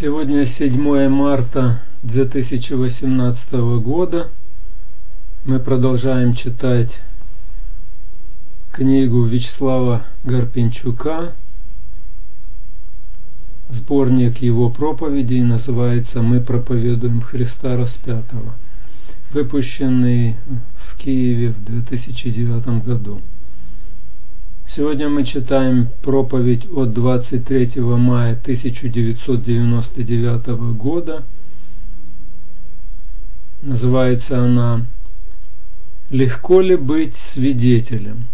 Сегодня 7 марта 2018 года. Мы продолжаем читать книгу Вячеслава Гарпинчука. Сборник его проповедей называется «Мы проповедуем Христа распятого», выпущенный в Киеве в 2009 году. Сегодня мы читаем проповедь от 23 мая 1999 года. Называется она «Легко ли быть свидетелем?»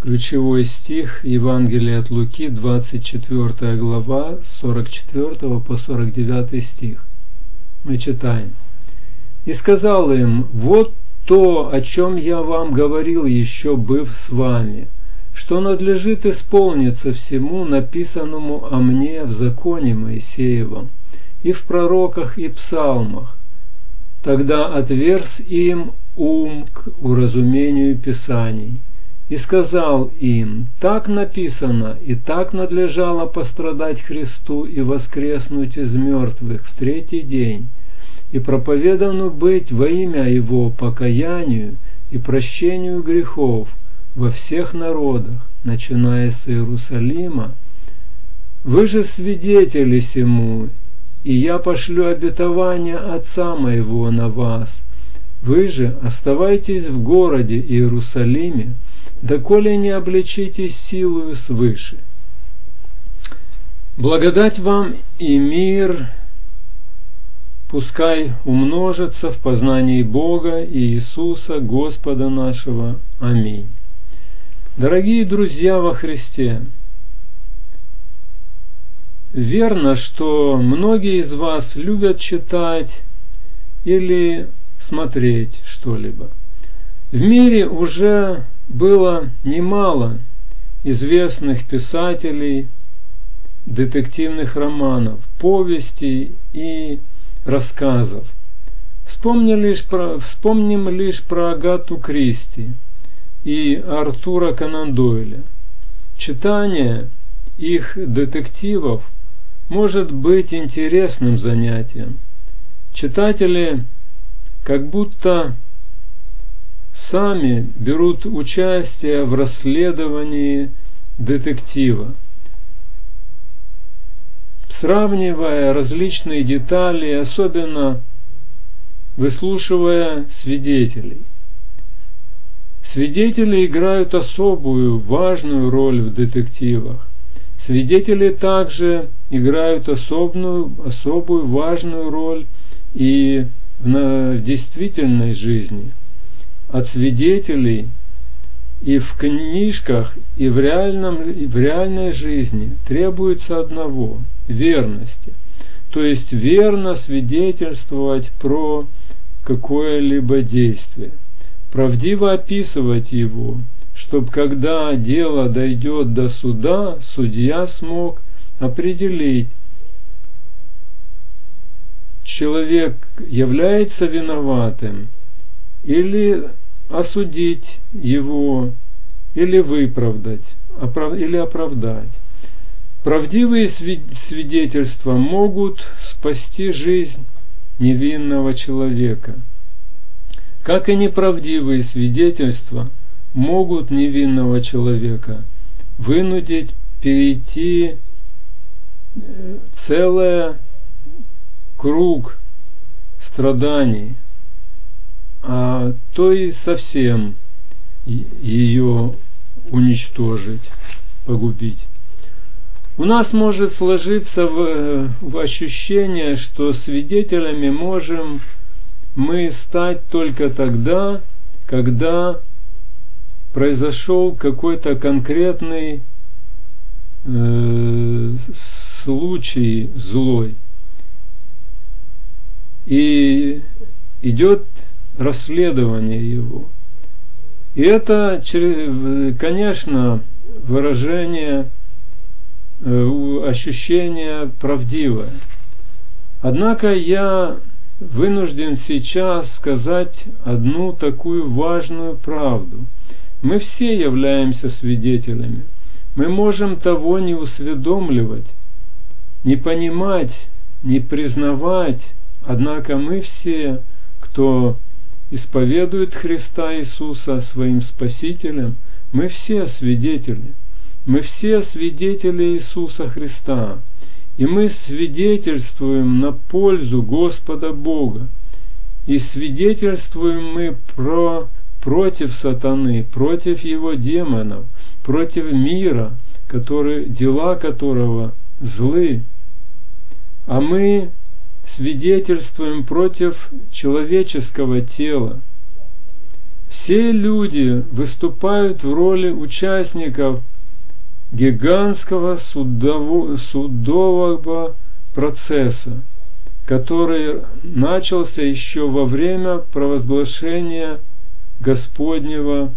Ключевой стих Евангелия от Луки, 24 глава, 44 по 49 стих. Мы читаем. «И сказал им, вот то, о чем я вам говорил еще быв с вами, что надлежит исполниться всему написанному о мне в законе Моисеевом и в пророках и псалмах. Тогда отверз им ум к уразумению Писаний и сказал им, так написано, и так надлежало пострадать Христу и воскреснуть из мертвых в третий день, и проповедано быть во имя Его покаянию и прощению грехов во всех народах, начиная с Иерусалима. Вы же свидетели сему, и я пошлю обетование Отца моего на вас. Вы же оставайтесь в городе Иерусалиме, доколе не обличитесь силою свыше. Благодать вам и мир пускай умножится в познании Бога и Иисуса, Господа нашего. Аминь. Дорогие друзья во Христе, верно, что многие из вас любят читать или смотреть что-либо. В мире уже было немало известных писателей детективных романов, повестей и рассказов. Вспомним лишь про, вспомним лишь про Агату Кристи и Артура Конан Дойля. Читание их детективов может быть интересным занятием. Читатели как будто сами берут участие в расследовании детектива сравнивая различные детали, особенно выслушивая свидетелей. Свидетели играют особую, важную роль в детективах. Свидетели также играют особую, особую важную роль и в действительной жизни. От свидетелей и в книжках, и в, реальном, и в реальной жизни требуется одного – верности. То есть верно свидетельствовать про какое-либо действие, правдиво описывать его, чтобы когда дело дойдет до суда, судья смог определить, человек является виноватым или осудить его, или выправдать, или оправдать. Правдивые свидетельства могут спасти жизнь невинного человека, как и неправдивые свидетельства могут невинного человека вынудить перейти э, целый круг страданий, а то и совсем ее уничтожить, погубить. У нас может сложиться в, в ощущение, что свидетелями можем мы стать только тогда, когда произошел какой-то конкретный э, случай злой. И идет расследование его. И это, конечно, выражение ощущение правдивое. Однако я вынужден сейчас сказать одну такую важную правду. Мы все являемся свидетелями. Мы можем того не усведомливать, не понимать, не признавать, однако мы все, кто исповедует Христа Иисуса своим Спасителем, мы все свидетели. Мы все свидетели Иисуса Христа. И мы свидетельствуем на пользу Господа Бога. И свидетельствуем мы про, против сатаны, против его демонов, против мира, который, дела которого злы. А мы свидетельствуем против человеческого тела. Все люди выступают в роли участников гигантского судово, судового процесса, который начался еще во время провозглашения Господнего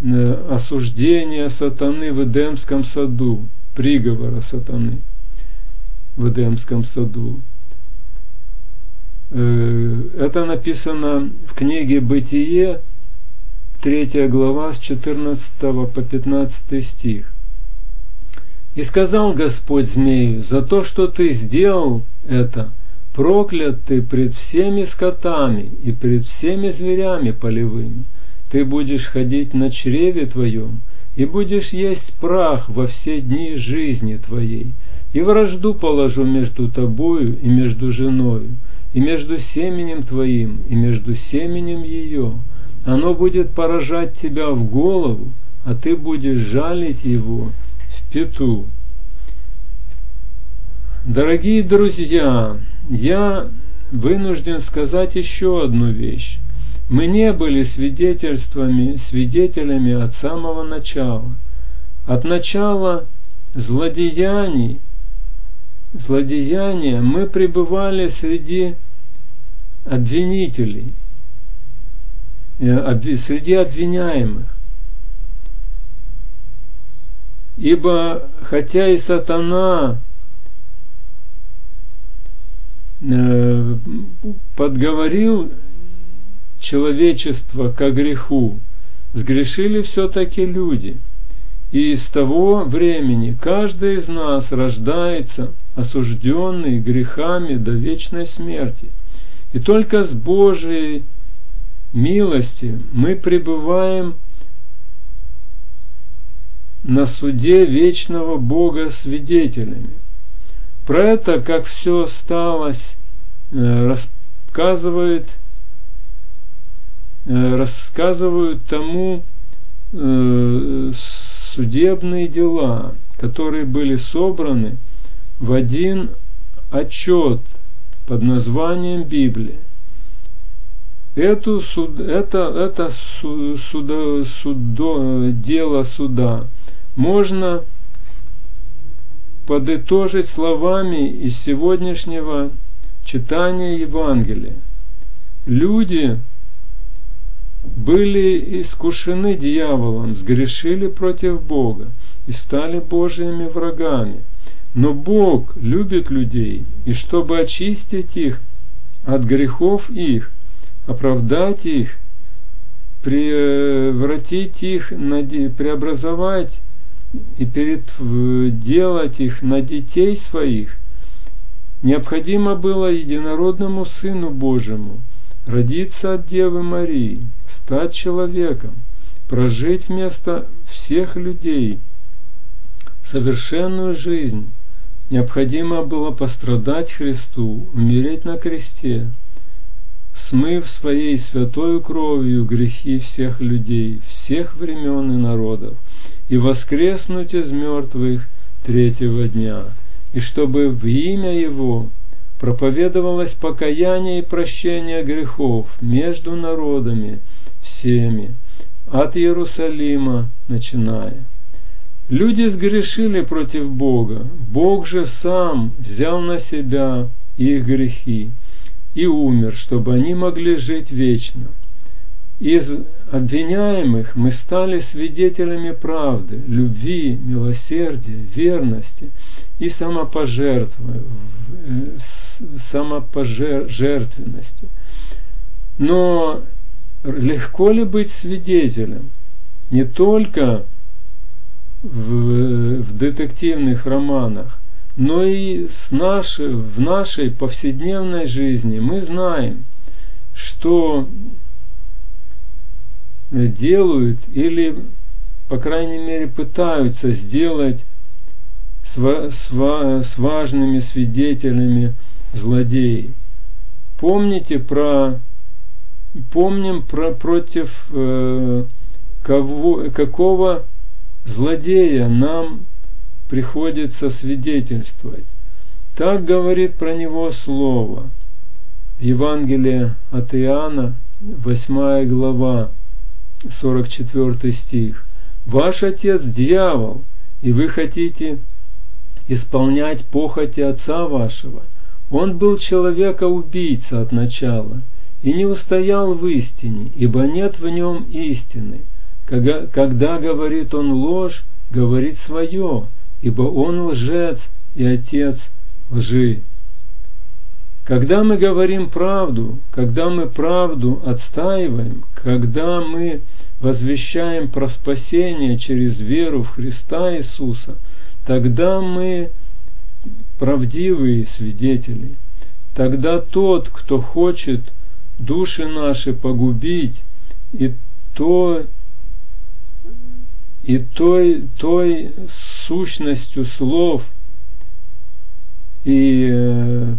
э, осуждения сатаны в Эдемском саду, приговора сатаны в Эдемском саду. Э, это написано в книге «Бытие», 3 глава с 14 по 15 стих. «И сказал Господь змею, за то, что ты сделал это, проклят ты пред всеми скотами и пред всеми зверями полевыми. Ты будешь ходить на чреве твоем, и будешь есть прах во все дни жизни твоей, и вражду положу между тобою и между женою, и между семенем твоим, и между семенем ее, оно будет поражать тебя в голову, а ты будешь жалить его в пету. Дорогие друзья, я вынужден сказать еще одну вещь. Мы не были свидетельствами, свидетелями от самого начала. От начала злодеяний, злодеяния мы пребывали среди обвинителей – среди обвиняемых. Ибо хотя и сатана э, подговорил человечество к греху, сгрешили все-таки люди. И с того времени каждый из нас рождается осужденный грехами до вечной смерти. И только с Божией милости мы пребываем на суде вечного Бога свидетелями. Про это, как все сталось, э, рассказывают, э, рассказывают тому э, судебные дела, которые были собраны в один отчет под названием Библия. Эту суд, это, это судо, судо, дело суда можно подытожить словами из сегодняшнего читания Евангелия. Люди были искушены дьяволом, сгрешили против Бога и стали Божьими врагами. Но Бог любит людей, и чтобы очистить их от грехов их, оправдать их, превратить их, преобразовать и перед, делать их на детей своих, необходимо было единородному Сыну Божьему родиться от Девы Марии, стать человеком, прожить вместо всех людей совершенную жизнь. Необходимо было пострадать Христу, умереть на кресте, смыв своей святой кровью грехи всех людей, всех времен и народов, и воскреснуть из мертвых третьего дня, и чтобы в имя Его проповедовалось покаяние и прощение грехов между народами всеми, от Иерусалима начиная. Люди сгрешили против Бога, Бог же сам взял на себя их грехи и умер, чтобы они могли жить вечно. Из обвиняемых мы стали свидетелями правды, любви, милосердия, верности и самопожертвенности. Но легко ли быть свидетелем не только в, в детективных романах, но и с нашей, в нашей повседневной жизни мы знаем, что делают или, по крайней мере, пытаются сделать с, с, с важными свидетелями злодеи. Помните про помним про против э, кого, какого злодея нам приходится свидетельствовать. Так говорит про него слово. В Евангелии от Иоанна, 8 глава, 44 стих. Ваш отец дьявол, и вы хотите исполнять похоти отца вашего. Он был человека-убийца от начала и не устоял в истине, ибо нет в нем истины. Когда, когда говорит он ложь, говорит свое, ибо он лжец и отец лжи. Когда мы говорим правду, когда мы правду отстаиваем, когда мы возвещаем про спасение через веру в Христа Иисуса, тогда мы правдивые свидетели. Тогда тот, кто хочет души наши погубить, и то и той, той сущностью слов и э,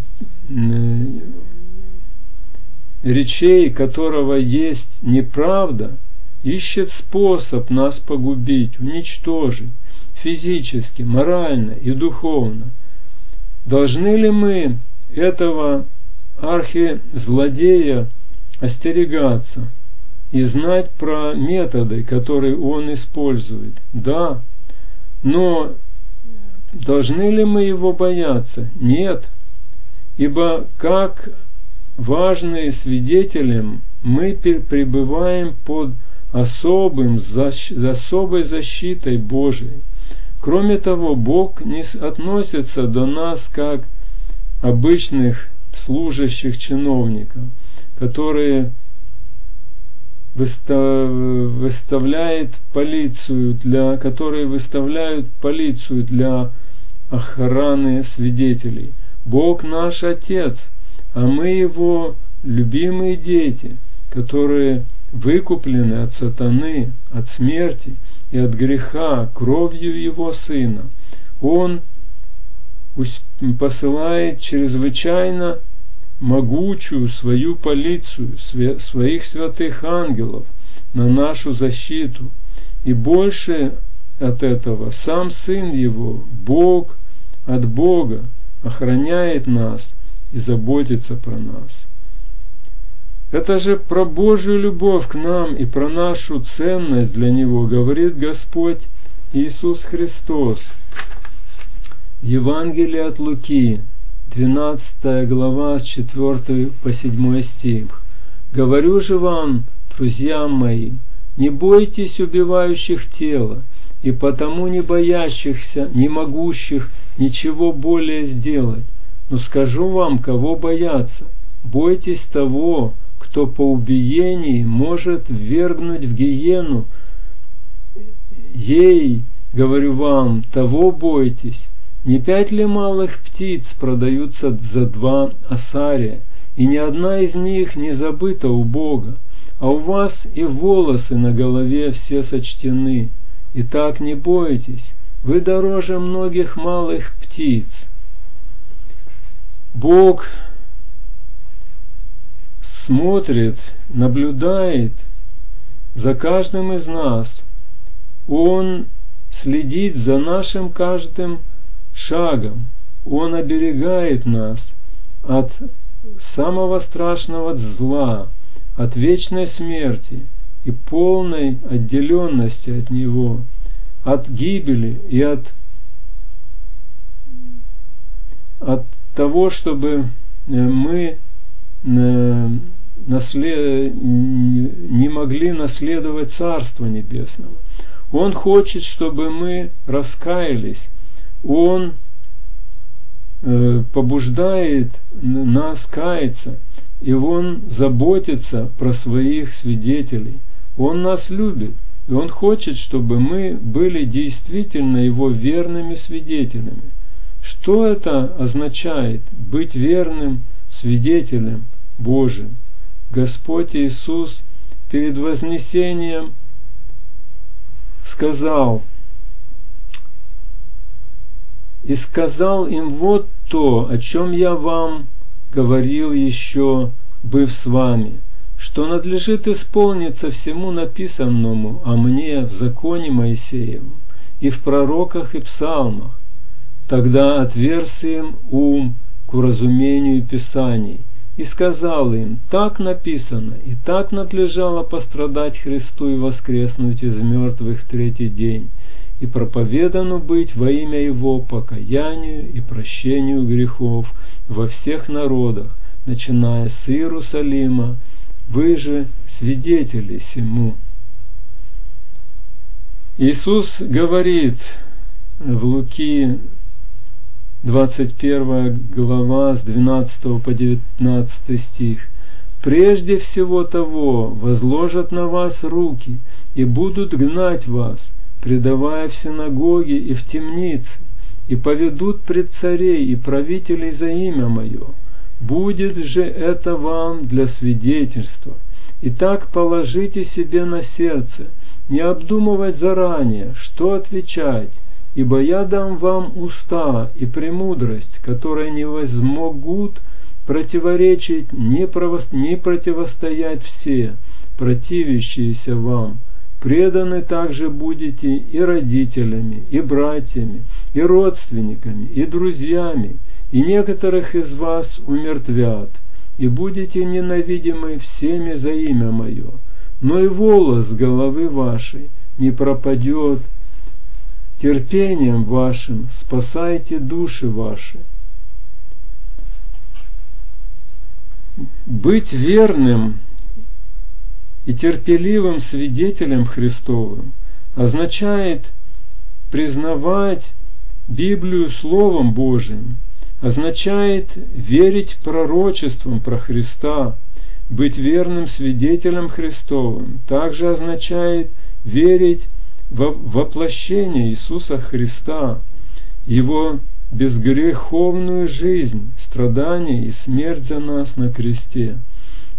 речей, которого есть неправда, ищет способ нас погубить, уничтожить физически, морально и духовно. Должны ли мы этого архизлодея остерегаться и знать про методы, которые он использует? Да, но должны ли мы его бояться? Нет, ибо как важные свидетелем мы пребываем под особым, особой защитой Божией. Кроме того, Бог не относится до нас как обычных служащих чиновников, которые выставляет полицию для, которые выставляют полицию для охраны свидетелей. Бог наш Отец, а мы Его любимые дети, которые выкуплены от сатаны, от смерти и от греха кровью Его Сына. Он посылает чрезвычайно могучую свою полицию, своих святых ангелов на нашу защиту. И больше от этого сам Сын Его, Бог от Бога, охраняет нас и заботится про нас. Это же про Божью любовь к нам и про нашу ценность для Него говорит Господь Иисус Христос. В Евангелии от Луки, 12 глава с 4 по 7 стих. «Говорю же вам, друзья мои, не бойтесь убивающих тело, и потому не боящихся, не могущих ничего более сделать. Но скажу вам, кого бояться. Бойтесь того, кто по убиении может ввергнуть в гиену. Ей, говорю вам, того бойтесь. Не пять ли малых птиц продаются за два асария, и ни одна из них не забыта у Бога, а у вас и волосы на голове все сочтены. И так не бойтесь, вы дороже многих малых птиц. Бог смотрит, наблюдает за каждым из нас. Он следит за нашим каждым шагом. Он оберегает нас от самого страшного зла, от вечной смерти и полной отделенности от Него, от гибели и от, от того, чтобы э, мы Э, не могли наследовать Царство Небесного. Он хочет, чтобы мы раскаялись. Он э, побуждает нас каяться, и Он заботится про своих свидетелей. Он нас любит, и Он хочет, чтобы мы были действительно Его верными свидетелями, Что это означает быть верным свидетелем Божиим? Господь Иисус перед вознесением сказал, и сказал им вот то, о чем я вам говорил еще, быв с вами, что надлежит исполниться всему написанному о мне в законе Моисеевом и в пророках и псалмах, тогда отверз им ум к уразумению Писаний, и сказал им, так написано, и так надлежало пострадать Христу и воскреснуть из мертвых третий день, и проповедано быть во имя Его покаянию и прощению грехов во всех народах, начиная с Иерусалима, вы же свидетели сему. Иисус говорит в Луки 21 глава с 12 по 19 стих. «Прежде всего того возложат на вас руки и будут гнать вас, предавая в синагоги и в темницы, и поведут пред царей и правителей за имя Мое. Будет же это вам для свидетельства. Итак, положите себе на сердце, не обдумывать заранее, что отвечать, ибо я дам вам уста и премудрость, которые не возмогут противоречить, не, противостоять все, противящиеся вам. Преданы также будете и родителями, и братьями, и родственниками, и друзьями, и некоторых из вас умертвят, и будете ненавидимы всеми за имя Мое. Но и волос головы вашей не пропадет терпением вашим спасайте души ваши. Быть верным и терпеливым свидетелем Христовым означает признавать Библию Словом Божиим, означает верить пророчествам про Христа, быть верным свидетелем Христовым, также означает верить воплощение Иисуса Христа, Его безгреховную жизнь, страдания и смерть за нас на кресте.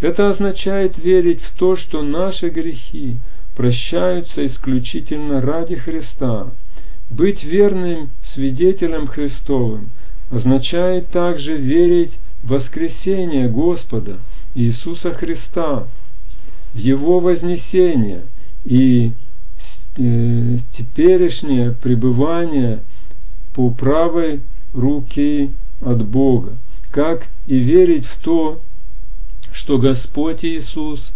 Это означает верить в то, что наши грехи прощаются исключительно ради Христа. Быть верным свидетелем Христовым означает также верить в воскресение Господа Иисуса Христа, в Его вознесение и Э, теперешнее пребывание по правой руке от Бога, как и верить в то, что Господь Иисус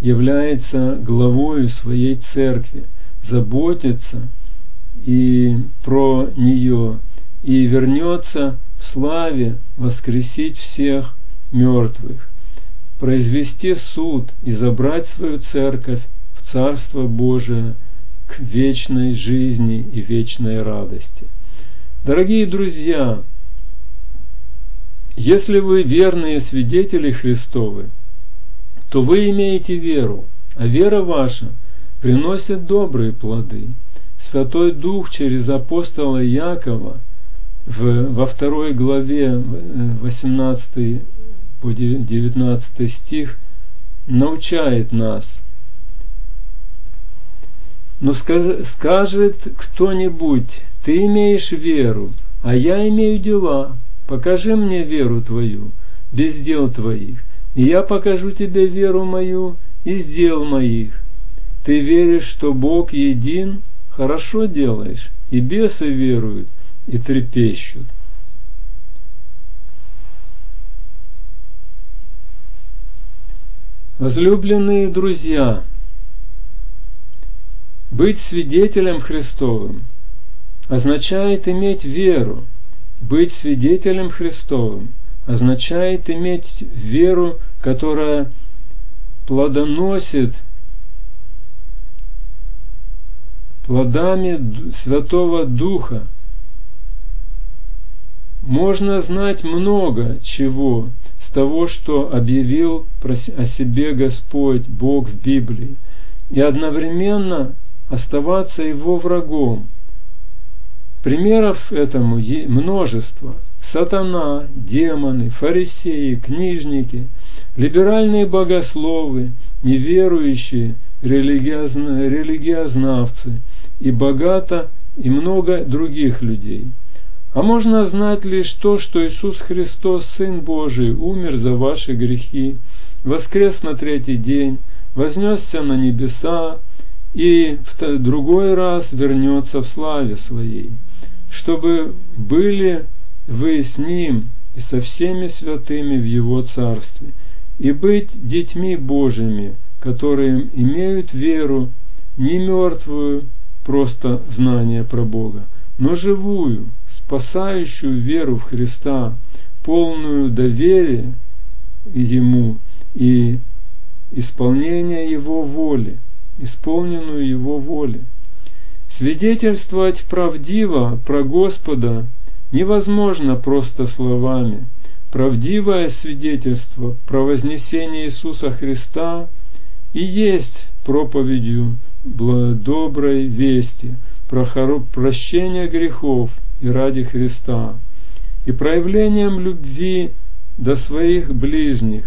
является главою своей церкви, заботится и про нее, и вернется в славе воскресить всех мертвых, произвести суд и забрать свою церковь в Царство Божие – к вечной жизни и вечной радости. Дорогие друзья, если вы верные свидетели Христовы, то вы имеете веру, а вера ваша приносит добрые плоды. Святой Дух через апостола Якова в, во второй главе 18 по 19 стих научает нас – но скажет кто-нибудь, ты имеешь веру, а я имею дела. Покажи мне веру твою, без дел твоих, и я покажу тебе веру мою из дел моих. Ты веришь, что Бог един, хорошо делаешь, и бесы веруют и трепещут. Возлюбленные друзья, быть свидетелем Христовым означает иметь веру. Быть свидетелем Христовым означает иметь веру, которая плодоносит плодами Святого Духа. Можно знать много чего с того, что объявил о себе Господь, Бог в Библии, и одновременно оставаться его врагом, Примеров этому множество. Сатана, демоны, фарисеи, книжники, либеральные богословы, неверующие, религиозно, религиознавцы и богато и много других людей. А можно знать лишь то, что Иисус Христос, Сын Божий, умер за ваши грехи, воскрес на третий день, вознесся на небеса и в другой раз вернется в славе Своей, чтобы были вы с Ним и со всеми святыми в Его Царстве, и быть детьми Божьими, которые имеют веру, не мертвую, просто знание про Бога, но живую, спасающую веру в Христа, полную доверия Ему и исполнение Его воли, исполненную Его воли. Свидетельствовать правдиво про Господа невозможно просто словами. Правдивое свидетельство про вознесение Иисуса Христа и есть проповедью доброй вести про прощение грехов и ради Христа, и проявлением любви до своих ближних.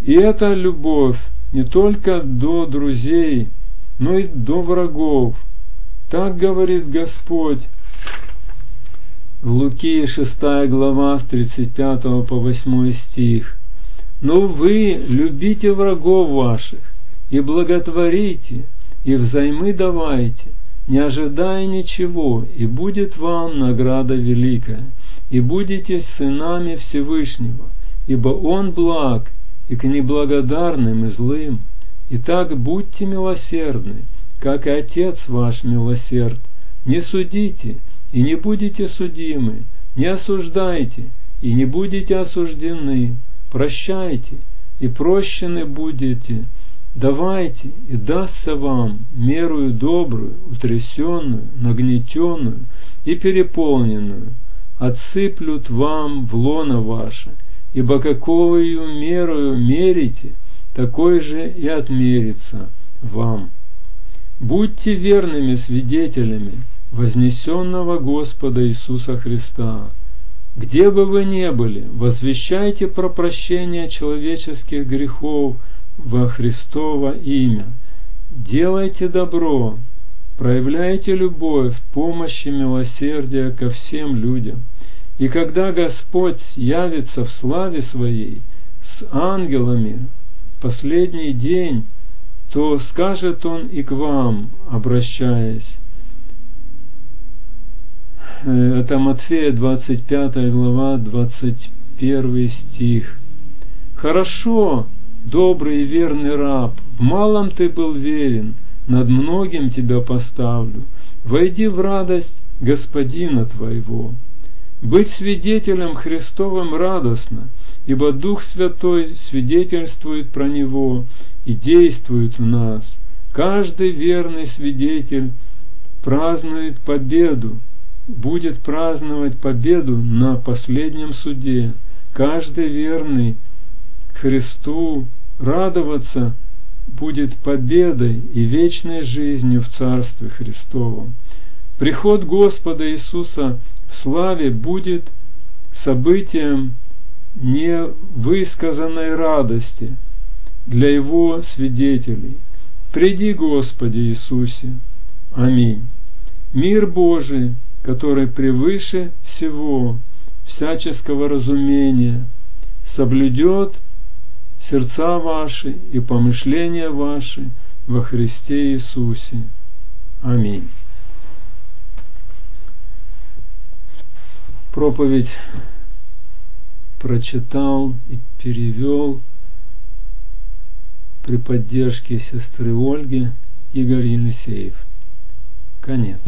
И эта любовь не только до друзей, но и до врагов. Так говорит Господь в Луки 6 глава с 35 по 8 стих. Но вы любите врагов ваших и благотворите, и взаймы давайте, не ожидая ничего, и будет вам награда великая, и будете сынами Всевышнего, ибо Он благ и к неблагодарным и злым. Итак, будьте милосердны, как и Отец ваш милосерд. Не судите, и не будете судимы, не осуждайте, и не будете осуждены, прощайте, и прощены будете, давайте, и дастся вам мерую добрую, утрясенную, нагнетенную и переполненную, отсыплют вам в лоно ваше, ибо каковою мерою мерите, такой же и отмерится вам. Будьте верными свидетелями вознесенного Господа Иисуса Христа. Где бы вы ни были, возвещайте про прощение человеческих грехов во Христово имя. Делайте добро, проявляйте любовь, помощь и милосердие ко всем людям. И когда Господь явится в славе Своей с ангелами последний день, то скажет Он и к вам, обращаясь, Э, это Матфея 25 глава, 21 стих. Хорошо, добрый и верный раб, в малом ты был верен, над многим тебя поставлю. Войди в радость Господина твоего. Быть свидетелем Христовым радостно, ибо Дух Святой свидетельствует про Него и действует в нас. Каждый верный свидетель празднует победу, будет праздновать победу на последнем суде. Каждый верный Христу радоваться будет победой и вечной жизнью в Царстве Христовом. Приход Господа Иисуса в славе будет событием невысказанной радости для Его свидетелей. Приди, Господи Иисусе. Аминь. Мир Божий, который превыше всего всяческого разумения, соблюдет сердца ваши и помышления ваши во Христе Иисусе. Аминь. Проповедь прочитал и перевел при поддержке сестры Ольги Игорь Елисеев. Конец.